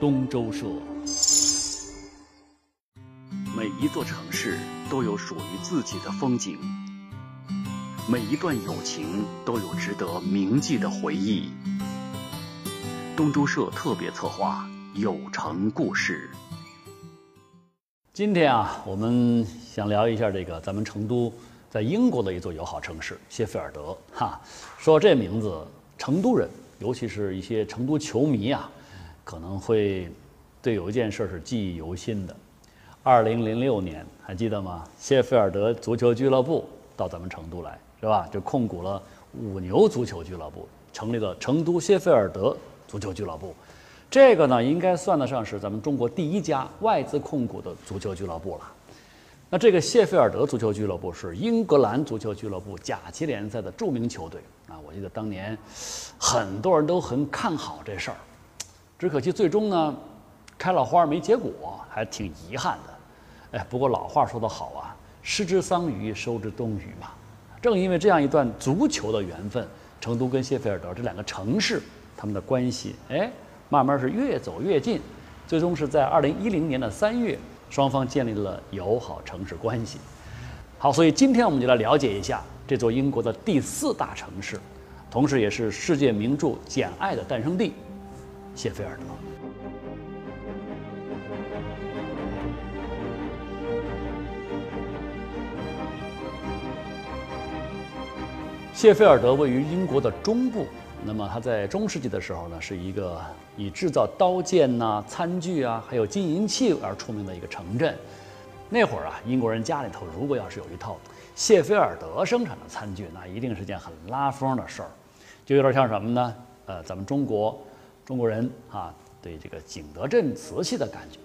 东周社。每一座城市都有属于自己的风景，每一段友情都有值得铭记的回忆。东周社特别策划《有城故事》。今天啊，我们想聊一下这个咱们成都在英国的一座友好城市谢菲尔德。哈，说这名字，成都人，尤其是一些成都球迷啊，可能会对有一件事是记忆犹新的。二零零六年还记得吗？谢菲尔德足球俱乐部到咱们成都来，是吧？就控股了五牛足球俱乐部，成立了成都谢菲尔德足球俱乐部。这个呢，应该算得上是咱们中国第一家外资控股的足球俱乐部了。那这个谢菲尔德足球俱乐部是英格兰足球俱乐部甲级联赛的著名球队啊！我记得当年很多人都很看好这事儿，只可惜最终呢，开了花没结果，还挺遗憾的。哎，不过老话说得好啊，“失之桑榆，收之东隅”嘛。正因为这样一段足球的缘分，成都跟谢菲尔德这两个城市，他们的关系，哎，慢慢是越走越近，最终是在二零一零年的三月，双方建立了友好城市关系。好，所以今天我们就来了解一下这座英国的第四大城市，同时也是世界名著《简爱》的诞生地——谢菲尔德。谢菲尔德位于英国的中部，那么它在中世纪的时候呢，是一个以制造刀剑呐、餐具啊，还有金银器而出名的一个城镇。那会儿啊，英国人家里头如果要是有一套谢菲尔德生产的餐具，那一定是件很拉风的事儿，就有点像什么呢？呃，咱们中国中国人啊，对这个景德镇瓷器的感觉。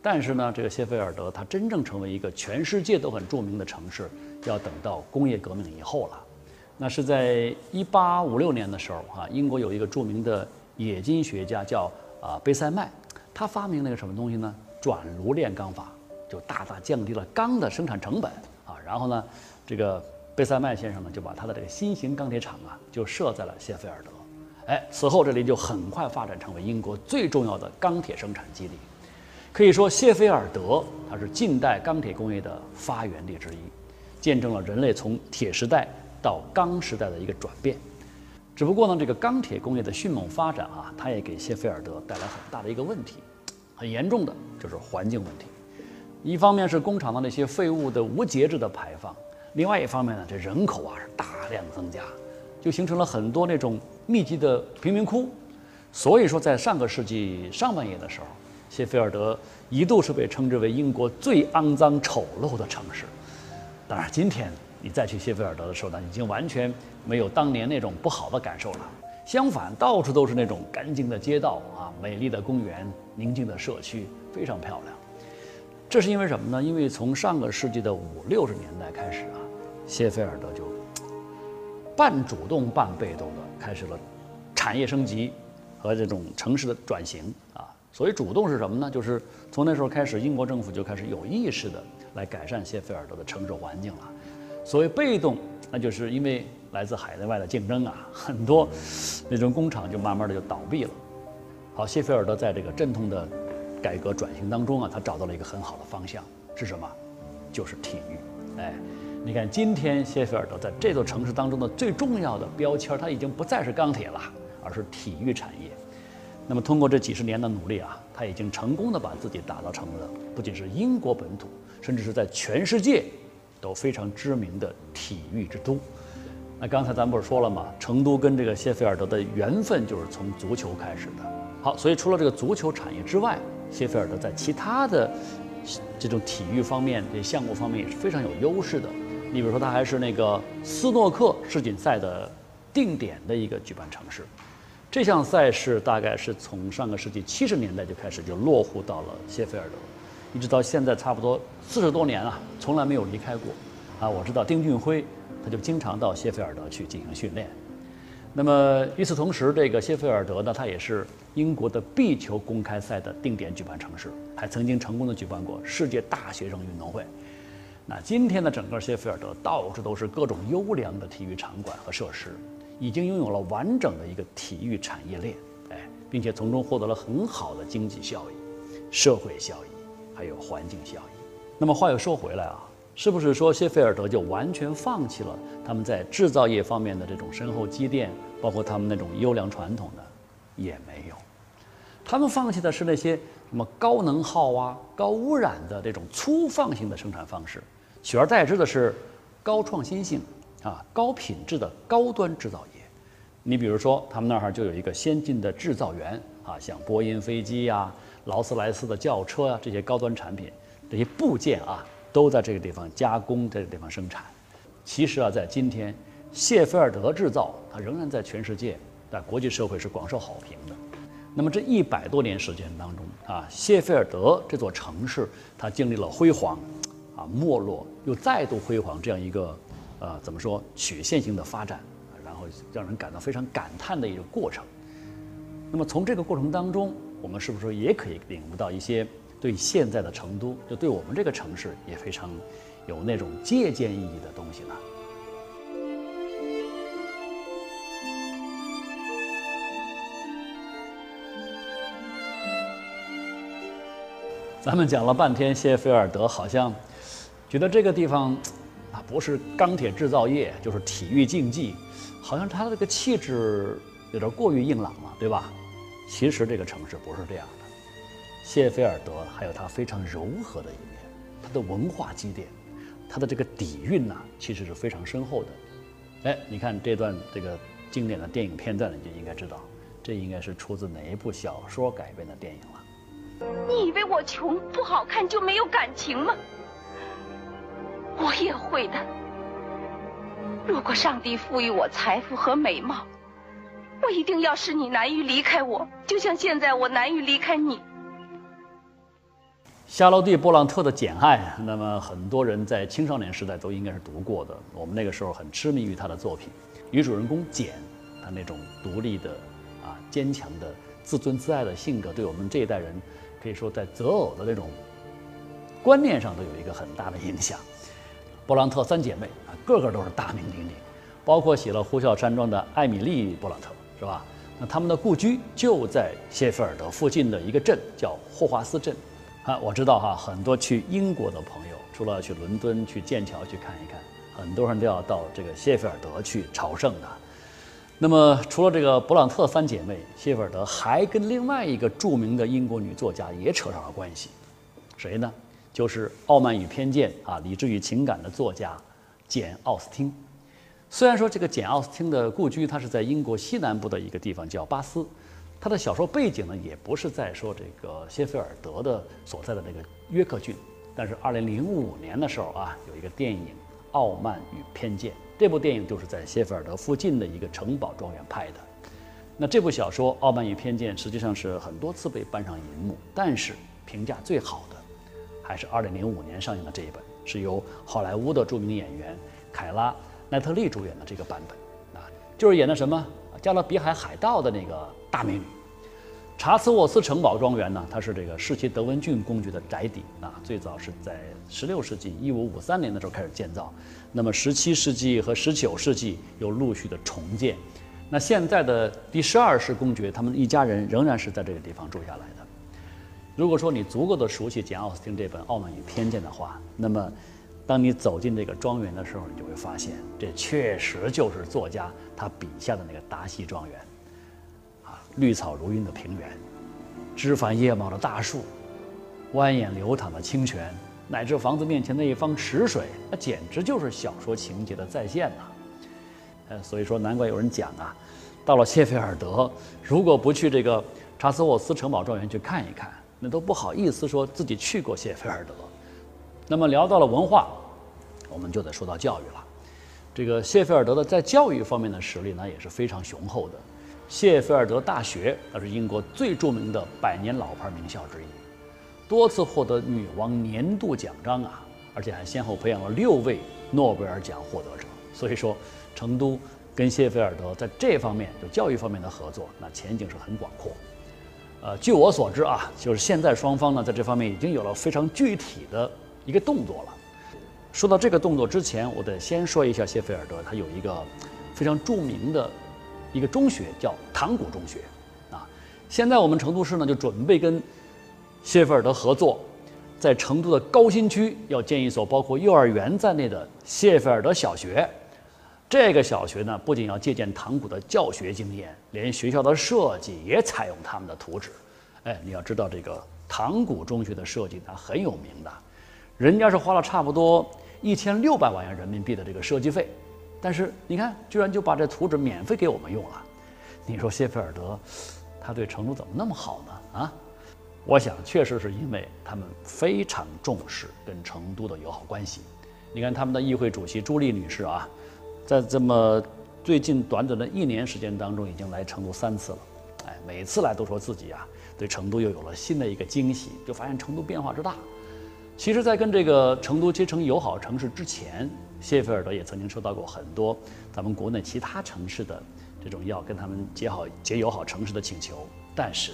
但是呢，这个谢菲尔德它真正成为一个全世界都很著名的城市，要等到工业革命以后了。那是在一八五六年的时候，哈，英国有一个著名的冶金学家叫啊贝塞麦，他发明了一个什么东西呢？转炉炼钢法，就大大降低了钢的生产成本啊。然后呢，这个贝塞麦先生呢，就把他的这个新型钢铁厂啊，就设在了谢菲尔德。哎，此后这里就很快发展成为英国最重要的钢铁生产基地。可以说，谢菲尔德它是近代钢铁工业的发源地之一，见证了人类从铁时代。到钢时代的一个转变，只不过呢，这个钢铁工业的迅猛发展啊，它也给谢菲尔德带来很大的一个问题，很严重的就是环境问题。一方面是工厂的那些废物的无节制的排放，另外一方面呢，这人口啊是大量增加，就形成了很多那种密集的贫民窟。所以说，在上个世纪上半叶的时候，谢菲尔德一度是被称之为英国最肮脏丑陋的城市。当然，今天。你再去谢菲尔德的时候呢，已经完全没有当年那种不好的感受了。相反，到处都是那种干净的街道啊，美丽的公园，宁静的社区，非常漂亮。这是因为什么呢？因为从上个世纪的五六十年代开始啊，谢菲尔德就半主动半被动的开始了产业升级和这种城市的转型啊。所谓主动是什么呢？就是从那时候开始，英国政府就开始有意识的来改善谢菲尔德的城市环境了。所谓被动，那就是因为来自海内外的竞争啊，很多那种工厂就慢慢的就倒闭了。好，谢菲尔德在这个阵痛的改革转型当中啊，他找到了一个很好的方向，是什么？就是体育。哎，你看今天谢菲尔德在这座城市当中的最重要的标签，它已经不再是钢铁了，而是体育产业。那么通过这几十年的努力啊，他已经成功的把自己打造成了不仅是英国本土，甚至是在全世界。都非常知名的体育之都。那刚才咱不是说了吗？成都跟这个谢菲尔德的缘分就是从足球开始的。好，所以除了这个足球产业之外，谢菲尔德在其他的这种体育方面、这项目方面也是非常有优势的。你比如说，它还是那个斯诺克世锦赛的定点的一个举办城市。这项赛事大概是从上个世纪七十年代就开始就落户到了谢菲尔德。一直到现在差不多四十多年啊，从来没有离开过。啊，我知道丁俊晖，他就经常到谢菲尔德去进行训练。那么与此同时，这个谢菲尔德呢，它也是英国的壁球公开赛的定点举办城市，还曾经成功的举办过世界大学生运动会。那今天的整个谢菲尔德到处都是各种优良的体育场馆和设施，已经拥有了完整的一个体育产业链。哎，并且从中获得了很好的经济效益、社会效益，还有环境效益。那么话又说回来啊，是不是说谢菲尔德就完全放弃了他们在制造业方面的这种深厚积淀，包括他们那种优良传统呢？也没有，他们放弃的是那些什么高能耗啊、高污染的这种粗放型的生产方式，取而代之的是高创新性啊、高品质的高端制造业。你比如说，他们那儿就有一个先进的制造园啊，像波音飞机呀、劳斯莱斯的轿车啊这些高端产品，这些部件啊都在这个地方加工，这个地方生产。其实啊，在今天，谢菲尔德制造它仍然在全世界。在国际社会是广受好评的。那么这一百多年时间当中啊，谢菲尔德这座城市它经历了辉煌，啊没落又再度辉煌这样一个呃怎么说曲线型的发展，然后让人感到非常感叹的一个过程。那么从这个过程当中，我们是不是也可以领悟到一些对现在的成都，就对我们这个城市也非常有那种借鉴意义的东西呢？咱们讲了半天谢菲尔德，好像觉得这个地方啊不是钢铁制造业，就是体育竞技，好像它的这个气质有点过于硬朗了，对吧？其实这个城市不是这样的，谢菲尔德还有它非常柔和的一面，它的文化积淀，它的这个底蕴呢，其实是非常深厚的。哎，你看这段这个经典的电影片段，你就应该知道，这应该是出自哪一部小说改编的电影了。你以为我穷不好看就没有感情吗？我也会的。如果上帝赋予我财富和美貌，我一定要使你难于离开我，就像现在我难于离开你。夏洛蒂·波朗特的《简爱》，那么很多人在青少年时代都应该是读过的。我们那个时候很痴迷于他的作品。女主人公简，她那种独立的、啊坚强的、自尊自爱的性格，对我们这一代人。可以说，在择偶的那种观念上都有一个很大的影响。勃朗特三姐妹啊，个个都是大名鼎鼎，包括写了《呼啸山庄》的艾米丽·勃朗特，是吧？那他们的故居就在谢菲尔德附近的一个镇，叫霍华斯镇。啊，我知道哈，很多去英国的朋友，除了去伦敦、去剑桥去看一看，很多人都要到这个谢菲尔德去朝圣的。那么，除了这个勃朗特三姐妹，谢菲尔德还跟另外一个著名的英国女作家也扯上了关系，谁呢？就是《傲慢与偏见》啊，理智与情感的作家简·奥斯汀。虽然说这个简·奥斯汀的故居它是在英国西南部的一个地方叫巴斯，他的小说背景呢也不是在说这个谢菲尔德的所在的那个约克郡，但是2005年的时候啊，有一个电影《傲慢与偏见》。这部电影就是在谢菲尔德附近的一个城堡庄园拍的。那这部小说《傲慢与偏见》实际上是很多次被搬上银幕，但是评价最好的还是2005年上映的这一本，是由好莱坞的著名演员凯拉·奈特利主演的这个版本啊，就是演的什么《加勒比海海盗》的那个大美女。查茨沃斯城堡庄园呢，它是这个世袭德文郡公爵的宅邸啊，最早是在16世纪1553年的时候开始建造。那么17世纪和19世纪又陆续的重建，那现在的第十二世公爵他们一家人仍然是在这个地方住下来的。如果说你足够的熟悉简·奥斯汀这本《傲慢与偏见》的话，那么当你走进这个庄园的时候，你就会发现，这确实就是作家他笔下的那个达西庄园，啊，绿草如茵的平原，枝繁叶茂的大树，蜿蜒流淌的清泉。乃至房子面前的一方池水，那简直就是小说情节的再现呐！呃，所以说难怪有人讲啊，到了谢菲尔德，如果不去这个查斯沃斯城堡庄园去看一看，那都不好意思说自己去过谢菲尔德。那么聊到了文化，我们就得说到教育了。这个谢菲尔德的在教育方面的实力呢也是非常雄厚的。谢菲尔德大学那是英国最著名的百年老牌名校之一。多次获得女王年度奖章啊，而且还先后培养了六位诺贝尔奖获得者。所以说，成都跟谢菲尔德在这方面就教育方面的合作，那前景是很广阔。呃，据我所知啊，就是现在双方呢在这方面已经有了非常具体的一个动作了。说到这个动作之前，我得先说一下谢菲尔德，它有一个非常著名的一个中学，叫唐古中学。啊现在我们成都市呢就准备跟谢菲尔德合作，在成都的高新区要建一所包括幼儿园在内的谢菲尔德小学。这个小学呢，不仅要借鉴唐古的教学经验，连学校的设计也采用他们的图纸。哎，你要知道这个唐古中学的设计，它很有名的，人家是花了差不多一千六百万元人民币的这个设计费，但是你看，居然就把这图纸免费给我们用了。你说谢菲尔德，他对成都怎么那么好呢？啊，我想确实是因为他们非常重视跟成都的友好关系。你看他们的议会主席朱莉女士啊。在这么最近短短的一年时间当中，已经来成都三次了，哎，每次来都说自己啊对成都又有了新的一个惊喜，就发现成都变化之大。其实，在跟这个成都结成友好城市之前，谢菲尔德也曾经收到过很多咱们国内其他城市的这种要跟他们结好结友好城市的请求，但是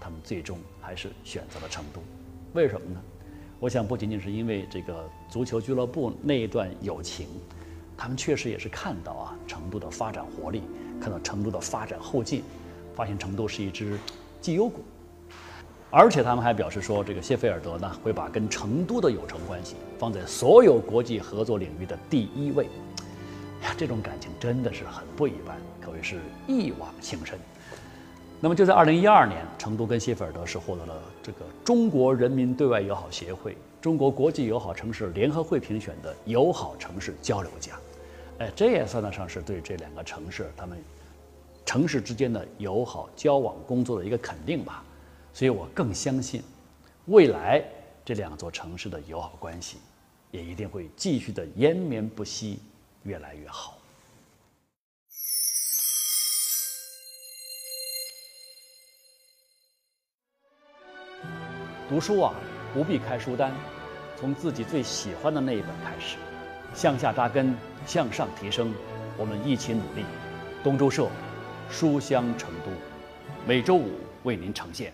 他们最终还是选择了成都。为什么呢？我想不仅仅是因为这个足球俱乐部那一段友情。他们确实也是看到啊成都的发展活力，看到成都的发展后劲，发现成都是一只绩优股，而且他们还表示说，这个谢菲尔德呢会把跟成都的友城关系放在所有国际合作领域的第一位。呀，这种感情真的是很不一般，可谓是一往情深。那么就在二零一二年，成都跟谢菲尔德是获得了这个中国人民对外友好协会中国国际友好城市联合会评选的友好城市交流奖。哎，这也算得上是对这两个城市他们城市之间的友好交往工作的一个肯定吧。所以我更相信，未来这两座城市的友好关系也一定会继续的延绵不息，越来越好。读书啊，不必开书单，从自己最喜欢的那一本开始，向下扎根。向上提升，我们一起努力。东周社，书香成都，每周五为您呈现。